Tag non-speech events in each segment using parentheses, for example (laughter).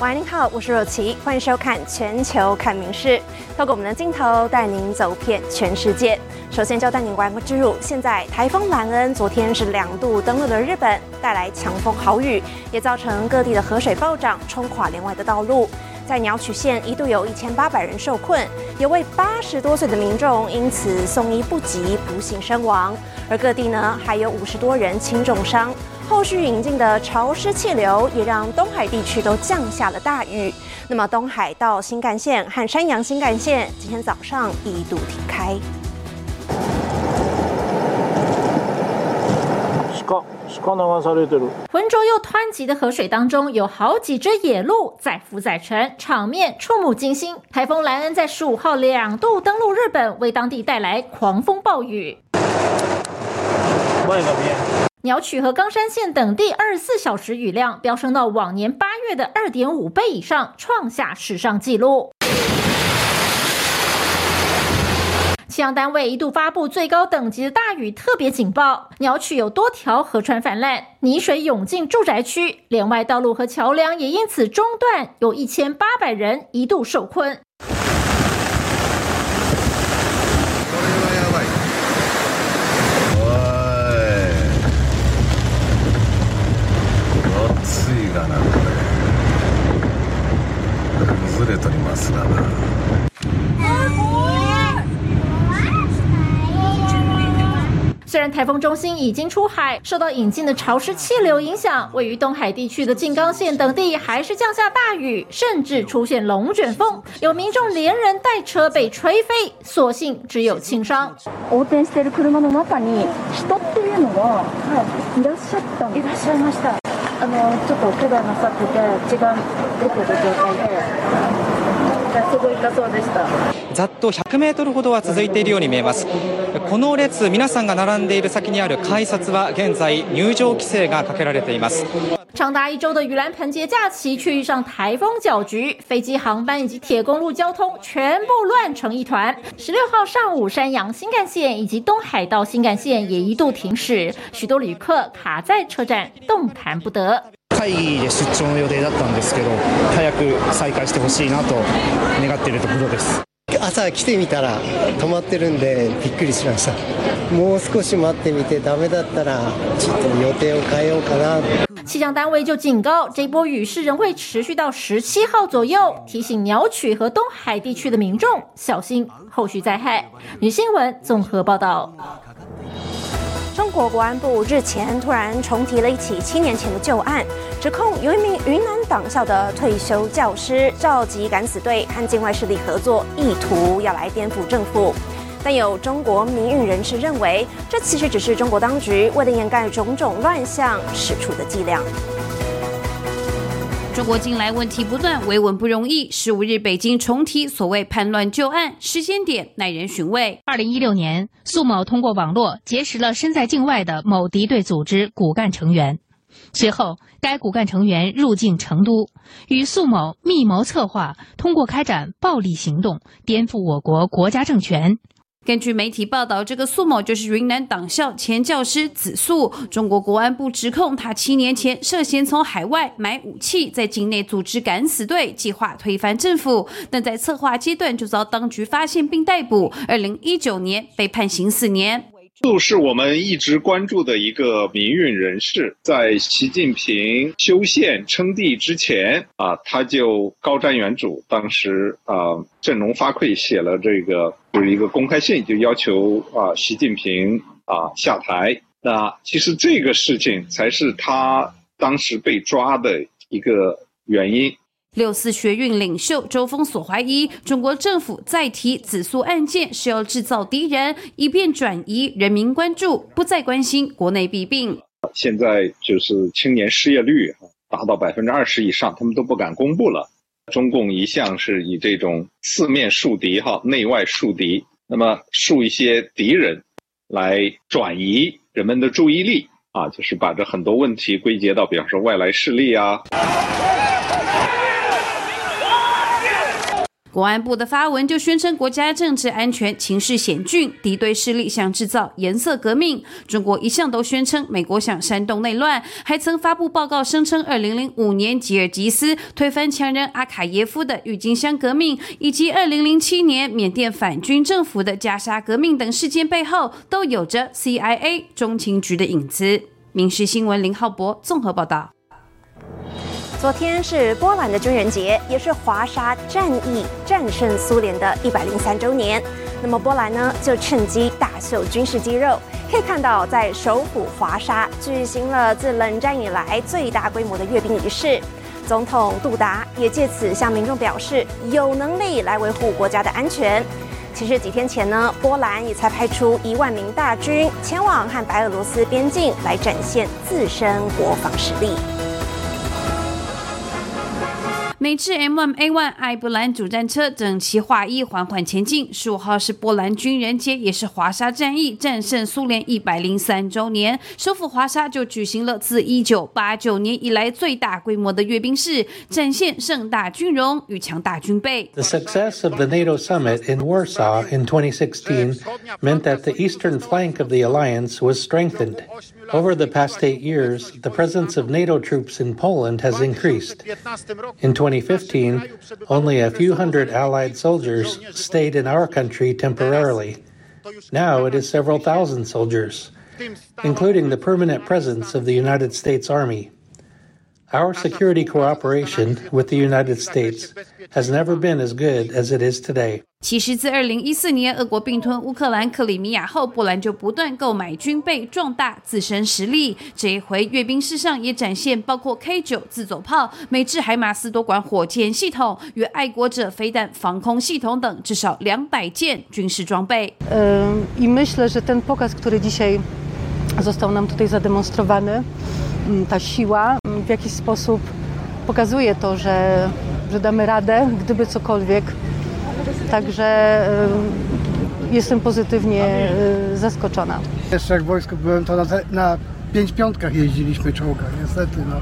喂您好，我是若琪，欢迎收看《全球看名事》，透过我们的镜头带您走遍全世界。首先就带您关注，现在台风兰恩昨天是两度登陆了日本，带来强风豪雨，也造成各地的河水暴涨，冲垮连外的道路。在鸟取县一度有一千八百人受困，有位八十多岁的民众因此送医不及，不幸身亡。而各地呢还有五十多人轻重伤。后续引进的潮湿气流也让东海地区都降下了大雨。那么东海道新干线和山阳新干线今天早上一度停开。浑浊又湍急的河水当中，有好几只野鹿载浮载沉，场面触目惊心。台风莱恩在十五号两度登陆日本，为当地带来狂风暴雨。鸟取和冈山县等地二十四小时雨量飙升到往年八月的二点五倍以上，创下史上纪录。气象单位一度发布最高等级的大雨特别警报，鸟取有多条河川泛滥，泥水涌进住宅区，连外道路和桥梁也因此中断，有一千八百人一度受困。虽然台风中心已经出海，受到引进的潮湿气流影响，位于东海地区的静冈县等地还是降下大雨，甚至出现龙卷风，有民众连人带车被吹飞，所幸只有轻伤。横転している車の中に人っていうのは、いらっしゃったいらっしゃいました。あのちょっと怪我なさってて血が出てる状態で すごい痛そうでした。ざっと100メートルほどは続いているように見えます。この列、皆さんが並んでいる先にある改札は現在入場規制がかけられています。长达一周的盂兰盆节假期却遇上台风搅局，飞机、航班以及铁公路交通全部乱成一团。十六号上午，山阳新干线以及东海道新干线也一度停驶，许多旅客卡在车站，动弹不得。 会議で出張の予定だったんですけど、早く再開してほしいなと願っているところです。朝来てみたら止まってるんでびっくりしましたもう少し待ってみてダメだったらちょっと予定を変えようかな气象单位就警告，这波雨势仍会持续到十七号左右，提醒鸟取和东海地区的民众小心后续灾害。女新闻综合报道。中国国安部日前突然重提了一起七年前的旧案，指控有一名云南党校的退休教师召集敢死队和境外势力合作，意图要来颠覆政府。但有中国民运人士认为，这其实只是中国当局为了掩盖种种乱象使出的伎俩。中国近来问题不断，维稳不容易。十五日，北京重提所谓叛乱旧案，时间点耐人寻味。二零一六年，苏某通过网络结识了身在境外的某敌对组织骨干成员，随后该骨干成员入境成都，与苏某密谋策划，通过开展暴力行动，颠覆我国国家政权。根据媒体报道，这个苏某就是云南党校前教师子素。中国国安部指控他七年前涉嫌从海外买武器，在境内组织敢死队，计划推翻政府，但在策划阶段就遭当局发现并逮捕。二零一九年被判刑四年。素是我们一直关注的一个民运人士，在习近平修宪称帝之前啊，他就高瞻远瞩，当时啊振聋发聩，写了这个就是一个公开信，就要求啊习近平啊下台。那其实这个事情才是他当时被抓的一个原因。六四学运领袖周峰所怀疑，中国政府再提紫苏案件是要制造敌人，以便转移人民关注，不再关心国内弊病。现在就是青年失业率达到百分之二十以上，他们都不敢公布了。中共一向是以这种四面树敌哈，内外树敌，那么树一些敌人，来转移人们的注意力啊，就是把这很多问题归结到，比方说外来势力啊。国安部的发文就宣称，国家政治安全情势险峻，敌对势力想制造颜色革命。中国一向都宣称美国想煽动内乱，还曾发布报告声称，二零零五年吉尔吉斯推翻强人阿卡耶夫的郁金香革命，以及二零零七年缅甸反军政府的加沙革命等事件背后，都有着 CIA 中情局的影子。民事新闻林浩博综合报道。昨天是波兰的军人节，也是华沙战役战胜苏联的一百零三周年。那么波兰呢，就趁机大秀军事肌肉。可以看到，在首府华沙举行了自冷战以来最大规模的阅兵仪式。总统杜达也借此向民众表示，有能力来维护国家的安全。其实几天前呢，波兰也才派出一万名大军前往和白俄罗斯边境，来展现自身国防实力。美制 M1 A1 艾布兰主战车整齐划一，缓缓前进。十五号是波兰军人节，也是华沙战役战胜苏联一百零三周年。首府华沙就举行了自一九八九年以来最大规模的阅兵式，展现盛大军容与强大军备。The success of the NATO summit in Warsaw in 2016 meant that the eastern flank of the alliance was strengthened. Over the past eight years, the presence of NATO troops in Poland has increased. In 2015, only a few hundred Allied soldiers stayed in our country temporarily. Now it is several thousand soldiers, including the permanent presence of the United States Army. Our security cooperation with the United States has never been as good as it is today. 其实，自二零一四年俄国并吞乌克兰克里米亚后，波兰就不断购买军备，壮大自身实力。这一回阅兵式上也展现包括 K 九自走炮、美制海马斯多管火箭系统与爱国者飞弹防空系统等至少两百件军事装备。I myślę, że ten pokaz, który dzisiaj został nam tutaj zademonstrowany, ta siła w jakiś sposób pokazuje to, że, że damy radę, gdyby cokolwiek. Także jestem pozytywnie zaskoczona. Jeszcze jak w wojsku byłem, to na, na pięć piątkach jeździliśmy czołgach, niestety. No.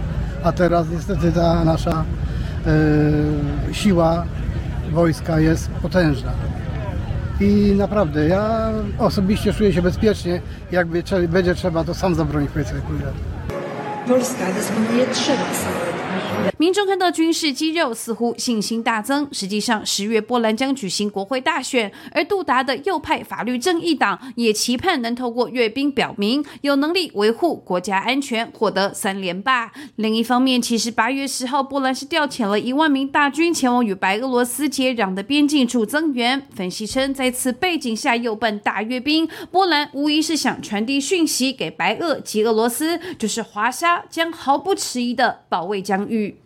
A teraz niestety ta nasza y, siła wojska jest potężna. I naprawdę, ja osobiście czuję się bezpiecznie. Jakby będzie trzeba, to sam zabronić powiedzmy. Polska dysponuje trzema samolotami. 民众看到军事肌肉，似乎信心大增。实际上，十月波兰将举行国会大选，而杜达的右派法律正义党也期盼能透过阅兵表明有能力维护国家安全，获得三连霸。另一方面，其实八月十号，波兰是调遣了一万名大军前往与白俄罗斯接壤的边境处增援。分析称，在此背景下又办大阅兵，波兰无疑是想传递讯息给白俄及俄罗斯，就是华沙将毫不迟疑的保卫疆域。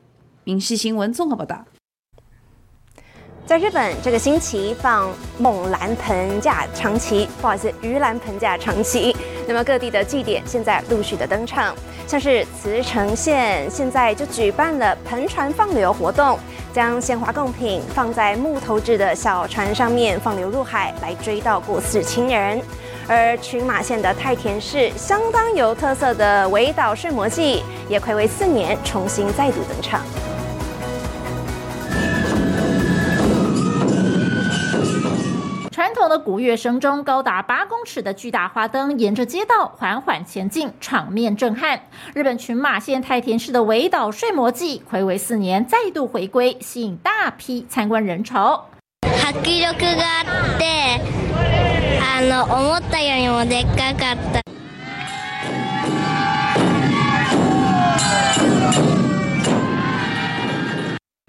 影视新闻综合报道。在日本，这个星期放猛兰盆架长旗，不好意思，鱼兰盆架长旗。那么各地的祭典现在陆续的登场，像是茨城县现在就举办了盆船放流活动，将鲜花贡品放在木头制的小船上面放流入海，来追悼过世亲人。而群马县的太田市相当有特色的围岛睡魔祭，也暌违四年重新再度登场。的鼓乐声中，高达八公尺的巨大花灯沿着街道缓缓前进，场面震撼。日本群马县太田市的围岛睡魔祭，暌违四年再度回归，吸引大批参观人潮。迫力があって、あの思ったよりもでっかかった。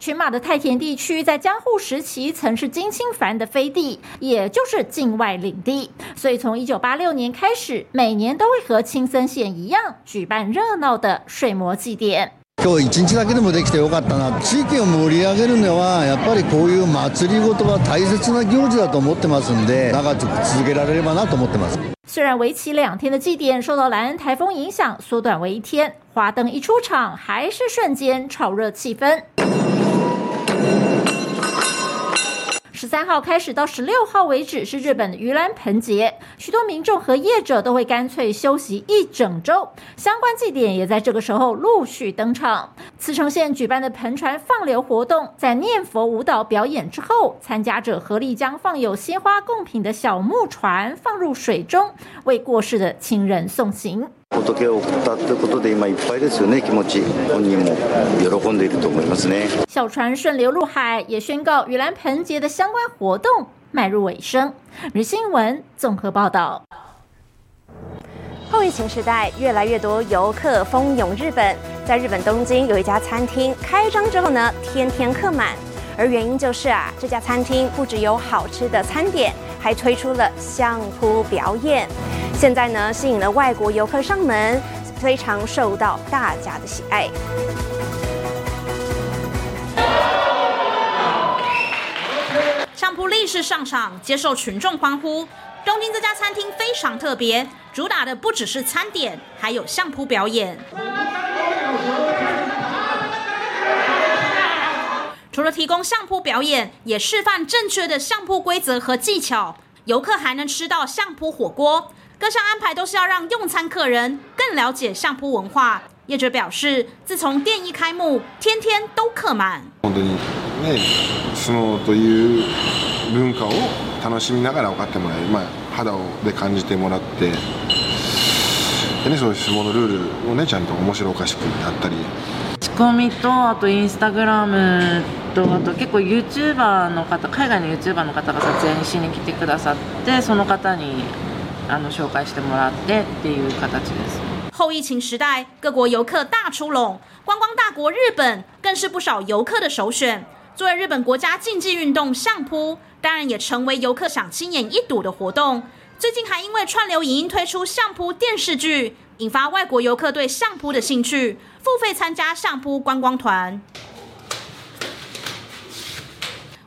群马的太田地区在江户时期曾是金清藩的飞地，也就是境外领地，所以从一九八六年开始，每年都会和青森县一样举办热闹的睡魔祭典。今日一日だけでもできてよかったな。地域を盛り上げるのはやっぱりこういう祭りごとは大切な行事だと思ってますんで、長く続けられればなと思ってます。虽然为期两天的祭典受到莱恩台风影响，缩短为一天，花灯一出场，还是瞬间炒热气氛。 十三号开始到十六号为止是日本的盂兰盆节，许多民众和业者都会干脆休息一整周，相关祭典也在这个时候陆续登场。茨城县举办的盆船放流活动，在念佛舞蹈表演之后，参加者合力将放有鲜花贡品的小木船放入水中，为过世的亲人送行。仏を送ったということで今いっぱいですよね気持ち本人も喜んでいると思いますね小船顺流入海，也宣告盂兰盆节的相关活动迈入尾声。日新闻综合报道。后疫情时代，越来越多游客蜂拥日本。在日本东京有一家餐厅开张之后呢，天天客满。 而原因就是啊，这家餐厅不只有好吃的餐点，还推出了相扑表演。现在呢，吸引了外国游客上门，非常受到大家的喜爱。相扑力士上场，接受群众欢呼。东京这家餐厅非常特别，主打的不只是餐点，还有相扑表演。除了提供相扑表演，也示范正确的相扑规则和技巧。游客还能吃到相扑火锅，各项安排都是要让用餐客人更了解相扑文化。业者表示，自从店一开幕，天天都客满。本当にね、相撲という文化を楽しみながら分かってもらえる、まあ肌で感じてもらって、でねそういう相撲のルールをねちゃんと面白おかしくやったり。仕込みとあとインスタグラム とあと結構 YouTuber の方海外の YouTuber の方が撮影にしに来てくださってその方にあの紹介してもらってっていう形です。后疫情时代，各国游客大出笼，观光大国日本更是不少游客的首选。作为日本国家竞技运动相扑，当然也成为游客想亲眼一睹的活动。最近还因为串流影音推出相扑电视剧，引发外国游客对相扑的兴趣，付费参加相扑观光团。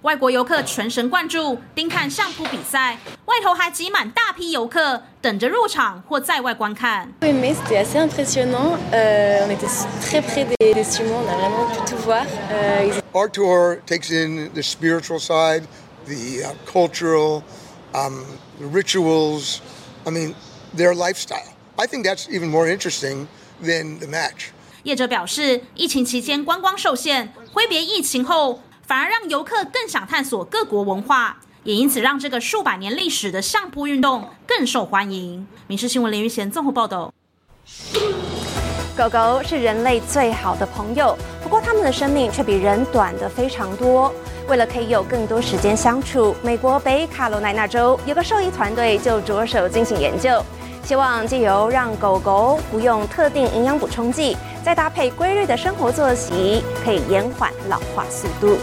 外国游客全神贯注盯看相扑比赛，外头还挤满大批游客等着入场或在外观看。Mais c'était assez impressionnant. Euh, on était très près des, des sumo, on a vraiment pu tout voir. Euh, Our tour takes in the spiritual side, the uh, cultural, um, the rituals. I mean, their lifestyle. I think that's even more interesting than the match. 业者表示，疫情期间观光受限，挥别疫情后，反而让游客更想探索各国文化，也因此让这个数百年历史的相扑运动更受欢迎。民事新闻林玉贤综合报道。狗狗是人类最好的朋友，不过它们的生命却比人短的非常多。为了可以有更多时间相处，美国北卡罗来纳州有个兽医团队就着手进行研究，希望借由让狗狗服用特定营养补充剂，再搭配规律的生活作息，可以延缓老化速度。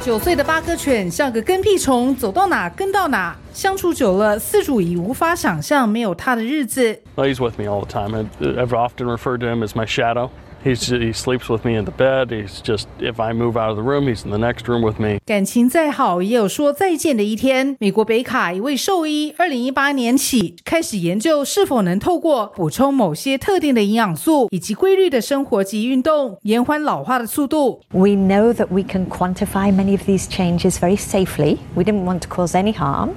九岁的八哥犬像个跟屁虫，走到哪跟到哪。相处久了，饲主已无法想象没有它的日子。Well, he's with me all the time. I, I've often referred to him as my shadow. He's, he sleeps with me in the bed. He's just, if I move out of the room, he's in the next room with me. 感情再好，也有说再见的一天。美国北卡一位兽医，二零一八年起开始研究是否能透过补充某些特定的营养素以及规律的生活及运动，延缓老化的速度。 We know that we can quantify many of these changes very safely. We didn't want to cause any harm.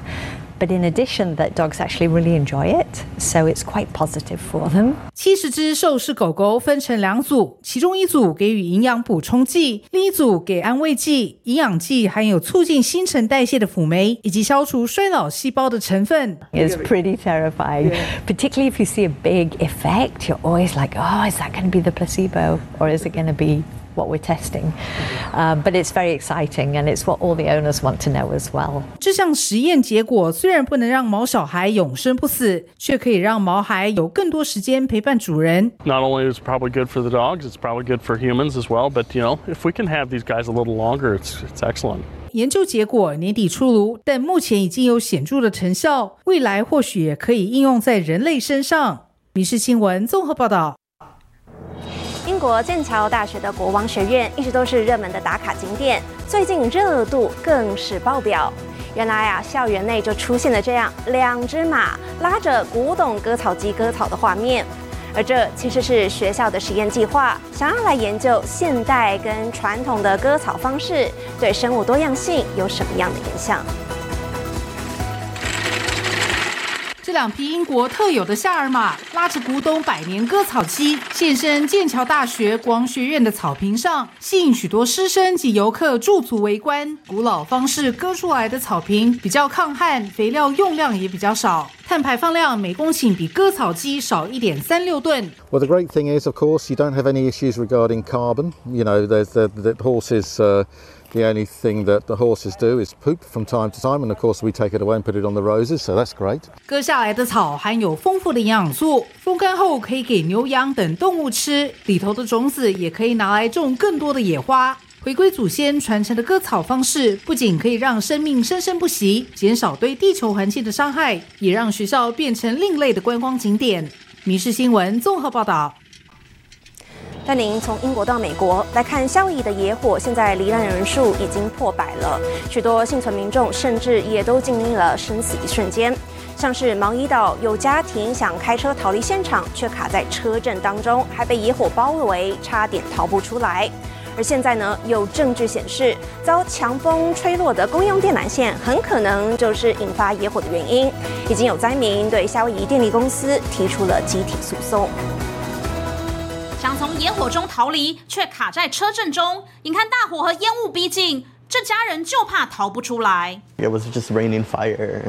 But in addition, that dogs actually really enjoy it, so it's quite positive for them. 七十只兽式狗狗分成两组，其中一组给予营养补充剂，另一组给安慰剂。营养剂含有促进新陈代谢的辅酶以及消除衰老细胞的成分。 It's pretty terrifying, particularly if you see a big effect. You're always like, oh, is that going to be the placebo or is it going to be what we're testing? Um, but it's very exciting and it's what all the owners want to know as well. 这项实验结果虽然不能让毛小孩永生不死，却可以让毛孩有更多时间陪伴主人。Not only is it probably good for the dogs, it's probably good for humans as well. But, you know, if we can have these guys a little longer, it's, it's excellent. 研究结果年底出炉，但目前已经有显著的成效，未来或许也可以应用在人类身上。民事新闻综合报道。英国剑桥大学的国王学院一直都是热门的打卡景点，最近热度更是爆表。原来啊，校园内就出现了这样两只马拉着古董割草机割草的画面，而这其实是学校的实验计划，想要来研究现代跟传统的割草方式对生物多样性有什么样的影响。两匹英国特有的夏尔马拉着古董百年割草机现身剑桥大学光学院的草坪上，吸引许多师生及游客驻足围观。古老方式割出来的草坪比较抗旱，肥料用量也比较少，碳排放量每公顷比割草机少一点三六吨。Well, the great thing is, of course, you don't have any issues regarding carbon. You know, there's the, the horses. Uh, the only thing that the horses do is poop from time to time, and of course we take it away and put it on the roses, so that's great. 割下来的草含有丰富的营养素，风干后可以给牛羊等动物吃，里头的种子也可以拿来种更多的野花。回归祖先传承的割草方式，不仅可以让生命生生不息，减少对地球环境的伤害，也让学校变成另类的观光景点。民事新闻综合报道。带您从英国到美国来看夏威夷的野火，现在罹难人数已经破百了，许多幸存民众甚至也都经历了生死一瞬间。像是毛伊岛有家庭想开车逃离现场，却卡在车阵当中，还被野火包围，差点逃不出来。而现在呢，有证据显示，遭强风吹落的公用电缆线很可能就是引发野火的原因。已经有灾民对夏威夷电力公司提出了集体诉讼。想从野火中逃离，却卡在车阵中。眼看大火和烟雾逼近，这家人就怕逃不出来。It was just raining fire.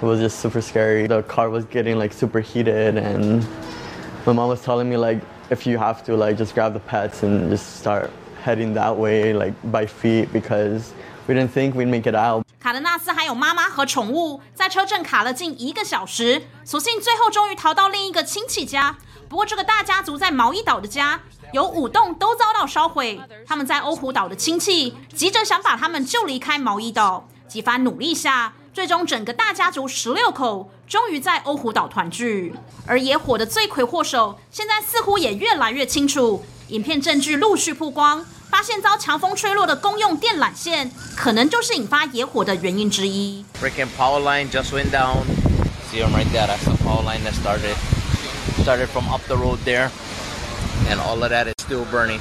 It was just super scary. The car was getting like super heated, and my mom was telling me like, if you have to, like, just grab the pets and just start heading that way, like by feet, because we didn't think we'd make it out. 卡德纳斯还有妈妈和宠物在车阵卡了近一个小时，所幸最后终于逃到另一个亲戚家。不过这个大家族在毛伊岛的家有五栋都遭到烧毁，他们在欧胡岛的亲戚急着想把他们救离开毛伊岛。几番努力下，最终整个大家族十六口终于在欧胡岛团聚。而野火的罪魁祸首现在似乎也越来越清楚，影片证据陆续曝光。发现遭强风吹落的公用电缆线，可能就是引发野火的原因之一。Freaking power line just went down. See them right there. That's the power line that started started from up the road there, and all of that is still burning.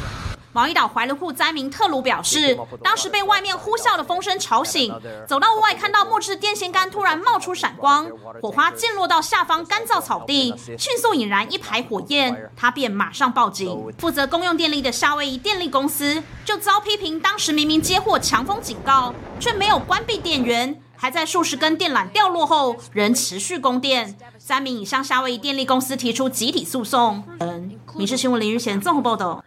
毛伊岛怀卢库灾民特鲁表示，当时被外面呼啸的风声吵醒，走到屋外看到木质电线杆突然冒出闪光，火花溅落到下方干燥草地，迅速引燃一排火焰，他便马上报警。负责公用电力的夏威夷电力公司就遭批评，当时明明接获强风警告，却没有关闭电源，还在数十根电缆掉落后仍持续供电。三名已向夏威夷电力公司提出集体诉讼。嗯，民事新闻林日贤综合报道。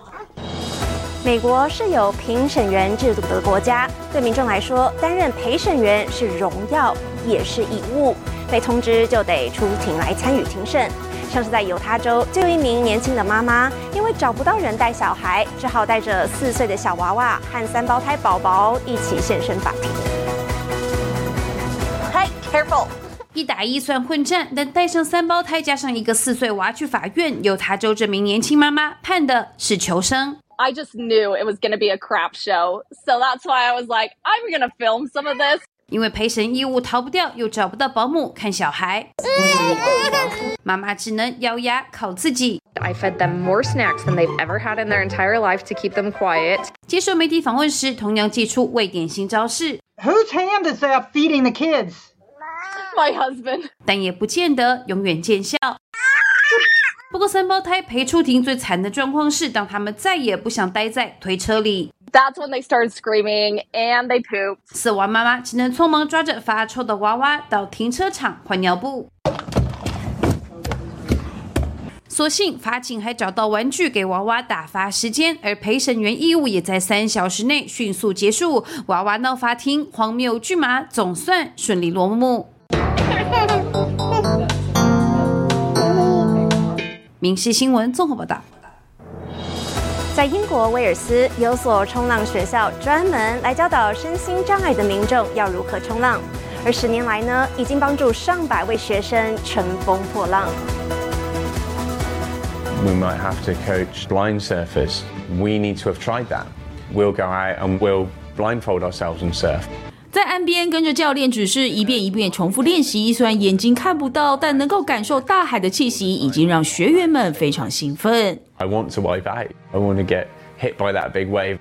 美国是有评审员制度的国家，对民众来说，担任陪审员是荣耀，也是义务。被通知就得出庭来参与庭审。像是在犹他州，就有一名年轻的妈妈，因为找不到人带小孩，只好带着四岁的小娃娃和三胞胎宝宝一起现身法庭。Hi, careful！一打一算混战，但带上三胞胎加上一个四岁娃去法院，犹他州这名年轻妈妈判的是求生。I just knew it was going to be a crap show. So that's why I was like, I'm going to film some of this. 因为陪审义务逃不掉，又找不到保姆看小孩，妈妈只能咬牙靠自己。 I (laughs) fed them more snacks than they've ever had in their entire life to keep them quiet. 接受媒体访问时，同样祭出未典型招式， Whose hand is that feeding the kids? My husband. (laughs) 但也不见得永远见效。 不过三胞胎陪出庭最惨的状况是，当他们再也不想待在推车里。That's when they started screaming and they pooped. 死亡妈妈只能匆忙抓着发臭的娃娃到停车场换尿布。所幸法警还找到玩具给娃娃打发时间，而陪审员义务也在三小时内迅速结束。娃娃闹法庭，荒谬剧码总算顺利落幕。民事新闻综合报道。在英国威尔斯有所冲浪学校，专门来教导身心障碍的民众要如何冲浪。而十年来呢，已经帮助上百位学生乘风破浪。We might have to coach blind surfers. We need to have tried that. We'll go out and we'll blindfold ourselves and surf. 在岸边跟着教练指示，一遍一遍重复练习。虽然眼睛看不到，但能够感受大海的气息，已经让学员们非常兴奋。I want to wipe out. I want to get hit by that big wave.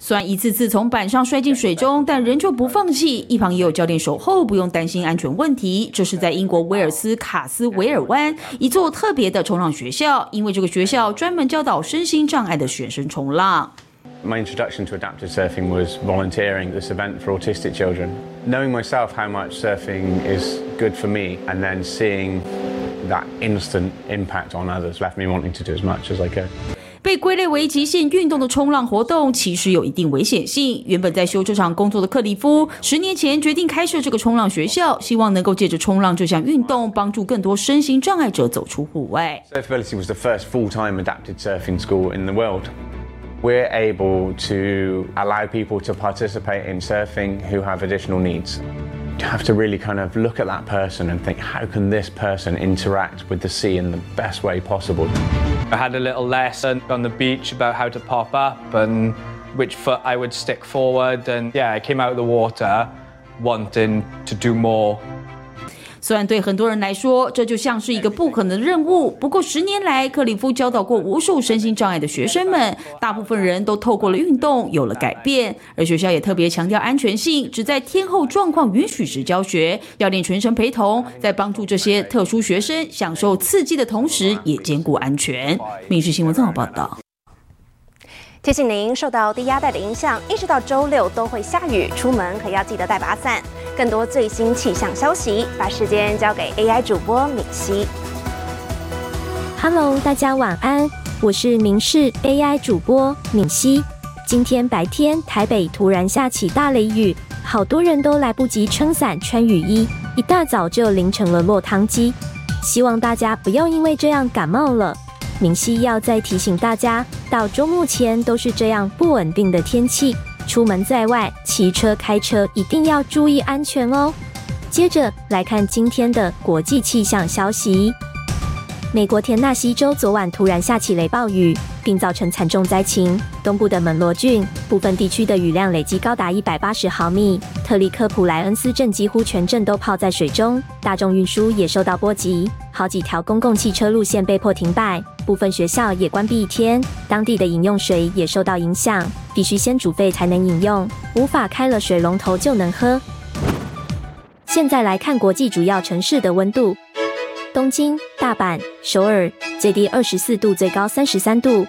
虽然一次次从板上摔进水中，但仍旧不放弃。一旁也有教练守候，不用担心安全问题。这是在英国威尔斯卡斯维尔湾一座特别的冲浪学校，因为这个学校专门教导身心障碍的学生冲浪。My introduction to adaptive surfing was volunteering at this event for autistic children. Knowing myself how much surfing is good for me and then seeing that instant impact on others left me wanting to do as much as I could. 被归类为极限运动的冲浪活动，其实有一定危险性。原本在修车厂工作的克里夫，十年前决定开设这个冲浪学校，希望能够借着冲浪这项运动，帮助更多身心障碍者走出户外。Surfability was the first full-time adapted surfing school in the world. We're able to allow people to participate in surfing who have additional needs. You have to really kind of look at that person and think, how can this person interact with the sea in the best way possible? I had a little lesson on the beach about how to pop up and which foot I would stick forward. And yeah, I came out of the water wanting to do more. 虽然对很多人来说，这就像是一个不可能的任务，不过十年来，克里夫教导过无数身心障碍的学生们，大部分人都透过了运动有了改变。而学校也特别强调安全性，只在天候状况允许时教学，教练全程陪同，在帮助这些特殊学生享受刺激的同时，也兼顾安全。民事新闻这么报道。提醒您，受到低压带的影响，一直到周六都会下雨，出门可要记得带把伞。更多最新气象消息，把时间交给 AI 主播敏熙。Hello，大家晚安，我是明视 AI 主播敏熙。今天白天台北突然下起大雷雨，好多人都来不及撑伞穿雨衣，一大早就淋成了落汤鸡。希望大家不要因为这样感冒了。明熙要再提醒大家，到周末前都是这样不稳定的天气，出门在外骑车开车一定要注意安全哦。接着来看今天的国际气象消息。美国田纳西州昨晚突然下起雷暴雨，并造成惨重灾情。东部的门罗郡部分地区的雨量累计高达一百八十毫米，特里克普莱恩斯镇几乎全镇都泡在水中，大众运输也受到波及，好几条公共汽车路线被迫停摆，部分学校也关闭一天。当地的饮用水也受到影响，必须先煮沸才能饮用，无法开了水龙头就能喝。现在来看国际主要城市的温度。东京、大阪、首尔最低二十四度，最高三十三度；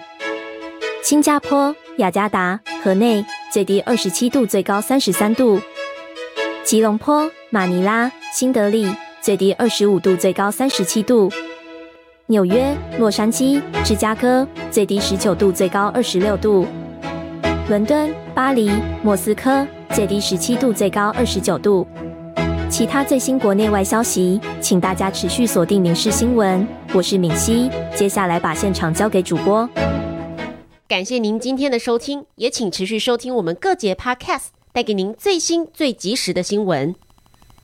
新加坡、雅加达、河内最低二十七度，最高三十三度；吉隆坡、马尼拉、新德里最低二十五度，最高三十七度；纽约、洛杉矶、芝加哥最低十九度，最高二十六度；伦敦、巴黎、莫斯科最低十七度，最高二十九度。其他最新国内外消息，请大家持续锁定《民事新闻》。我是敏熙，接下来把现场交给主播。感谢您今天的收听，也请持续收听我们各节 Podcast，带给您最新最及时的新闻。